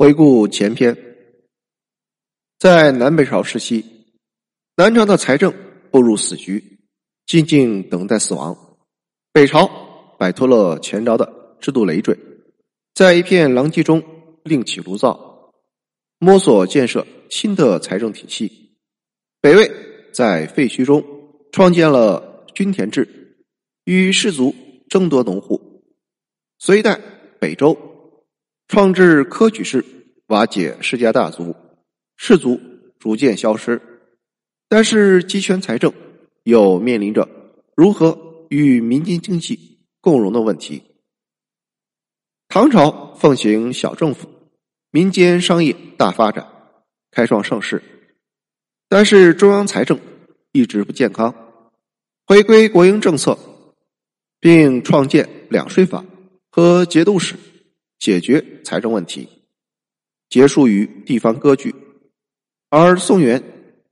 回顾前篇，在南北朝时期，南朝的财政步入死局，静静等待死亡；北朝摆脱了前朝的制度累赘，在一片狼藉中另起炉灶，摸索建设新的财政体系。北魏在废墟中创建了均田制，与士族争夺农户；隋代北周。创制科举制，瓦解世家大族，士族逐渐消失。但是集权财政又面临着如何与民间经济共荣的问题。唐朝奉行小政府，民间商业大发展，开创盛世。但是中央财政一直不健康，回归国营政策，并创建两税法和节度使。解决财政问题，结束于地方割据，而宋元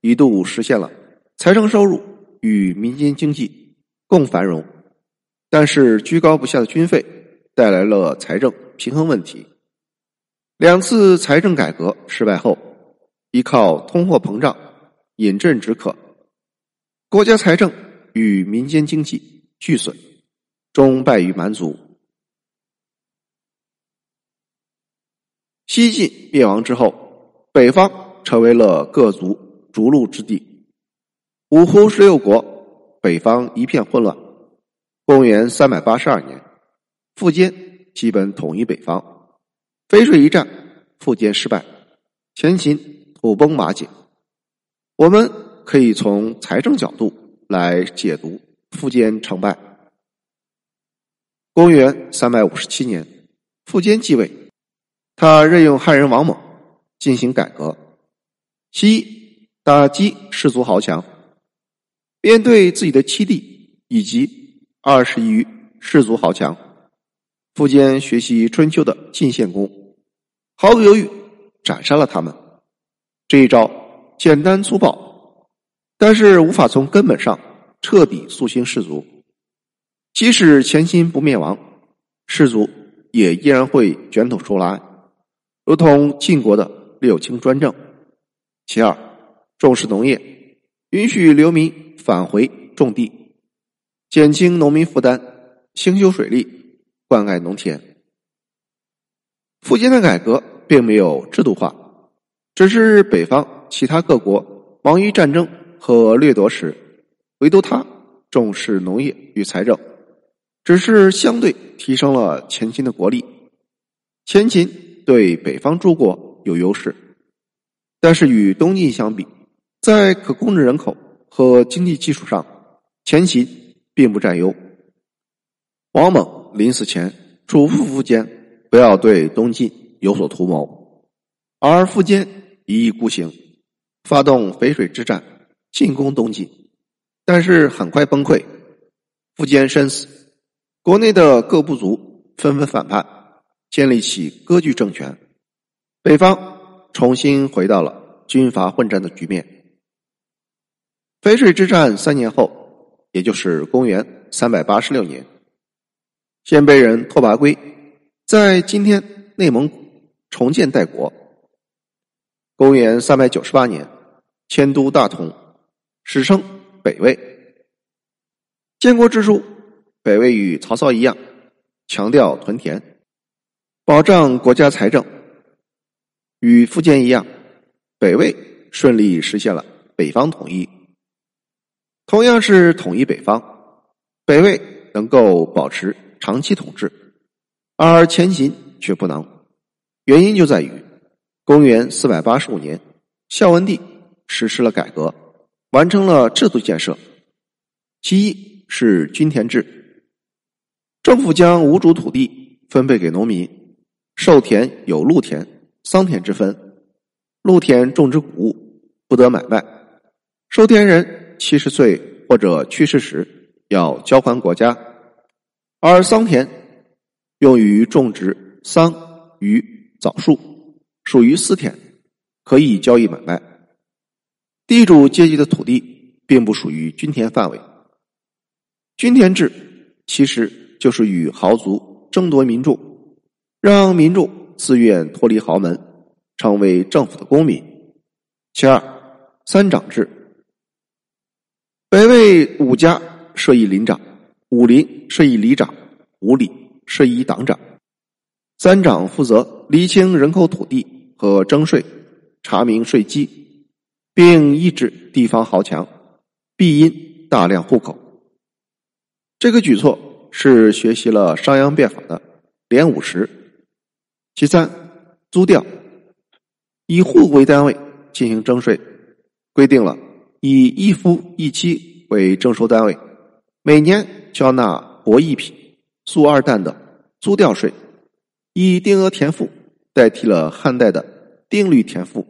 一度实现了财政收入与民间经济共繁荣，但是居高不下的军费带来了财政平衡问题。两次财政改革失败后，依靠通货膨胀饮鸩止渴，国家财政与民间经济俱损，终败于蛮族。西晋灭亡之后，北方成为了各族逐鹿之地。五胡十六国，北方一片混乱。公元三百八十二年，苻坚基本统一北方。淝水一战，苻坚失败，前秦土崩瓦解。我们可以从财政角度来解读苻坚成败。公元三百五十七年，苻坚继位。他任用汉人王猛进行改革，其一打击士族豪强，面对自己的七弟以及二十余士族豪强，苻坚学习春秋的晋献公，毫不犹豫斩杀了他们。这一招简单粗暴，但是无法从根本上彻底肃清士族。即使前秦不灭亡，士族也依然会卷土重来。如同晋国的六卿专政，其二重视农业，允许流民返回种地，减轻农民负担，兴修水利，灌溉农田。苻坚的改革并没有制度化，只是北方其他各国忙于战争和掠夺时，唯独他重视农业与财政，只是相对提升了前秦的国力。前秦。对北方诸国有优势，但是与东晋相比，在可控制人口和经济基础上，前秦并不占优。王猛临死前嘱咐苻坚不要对东晋有所图谋，而苻坚一意孤行，发动淝水之战进攻东晋，但是很快崩溃。苻坚身死，国内的各部族纷纷反叛。建立起割据政权，北方重新回到了军阀混战的局面。淝水之战三年后，也就是公元三百八十六年，鲜卑人拓跋圭在今天内蒙古重建代国。公元三百九十八年，迁都大同，史称北魏。建国之初，北魏与曹操一样，强调屯田。保障国家财政，与福建一样，北魏顺利实现了北方统一。同样是统一北方，北魏能够保持长期统治，而前秦却不能。原因就在于，公元四百八十五年，孝文帝实施了改革，完成了制度建设。其一是均田制，政府将无主土地分配给农民。授田有禄田、桑田之分，禄田种植谷物，不得买卖。收田人七十岁或者去世时要交还国家，而桑田用于种植桑、榆、枣树，属于私田，可以交易买卖。地主阶级的土地并不属于均田范围。均田制其实就是与豪族争夺民众。让民众自愿脱离豪门，成为政府的公民。其二，三长制。北魏五家设一林长，武林设一里长，五里设一党长。三长负责厘清人口、土地和征税，查明税基，并抑制地方豪强，必因大量户口。这个举措是学习了商鞅变法的连五十。其三，租调，以户为单位进行征税，规定了以一夫一妻为征收单位，每年交纳帛一匹、粟二担的租调税，以定额田赋代替了汉代的定率田赋，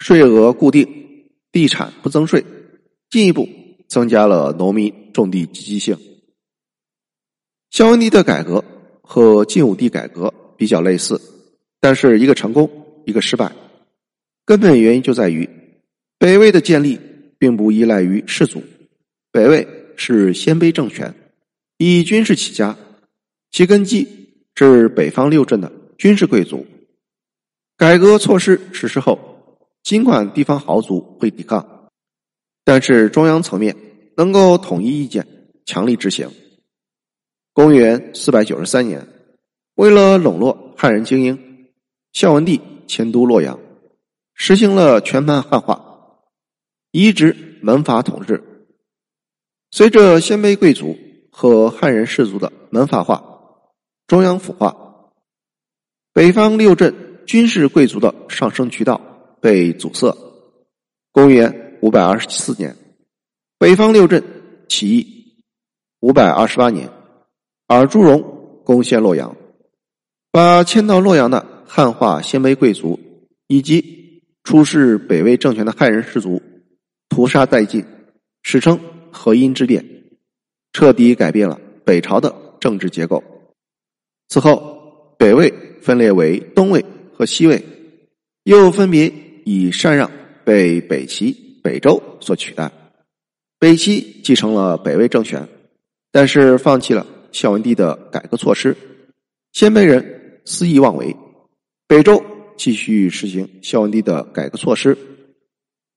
税额固定，地产不增税，进一步增加了农民种地积极性。孝文帝的改革和晋武帝改革。比较类似，但是一个成功，一个失败。根本原因就在于北魏的建立并不依赖于士族，北魏是鲜卑政权，以军事起家，其根基是北方六镇的军事贵族。改革措施实施后，尽管地方豪族会抵抗，但是中央层面能够统一意见，强力执行。公元四百九十三年。为了笼络汉人精英，孝文帝迁都洛阳，实行了全盘汉化，移植门阀统治。随着鲜卑贵族和汉人士族的门阀化、中央腐化，北方六镇军事贵族的上升渠道被阻塞。公元五百二十四年，北方六镇起义；五百二十八年，尔朱荣攻陷洛阳。把迁到洛阳的汉化鲜卑贵族以及出仕北魏政权的汉人士族屠杀殆尽，史称“河阴之变”，彻底改变了北朝的政治结构。此后，北魏分裂为东魏和西魏，又分别以禅让被北齐、北周所取代。北齐继承了北魏政权，但是放弃了孝文帝的改革措施，鲜卑人。肆意妄为，北周继续实行孝文帝的改革措施。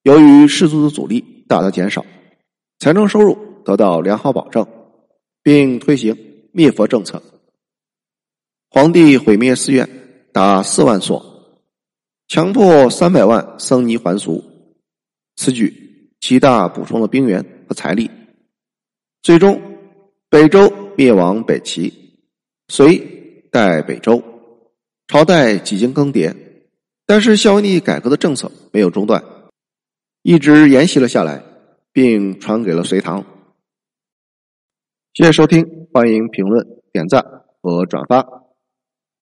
由于士族的阻力大大减少，财政收入得到良好保证，并推行灭佛政策。皇帝毁灭寺院达四万所，强迫三百万僧尼还俗。此举极大补充了兵源和财力。最终，北周灭亡北齐，隋代北周。朝代几经更迭，但是孝文帝改革的政策没有中断，一直沿袭了下来，并传给了隋唐。谢谢收听，欢迎评论、点赞和转发。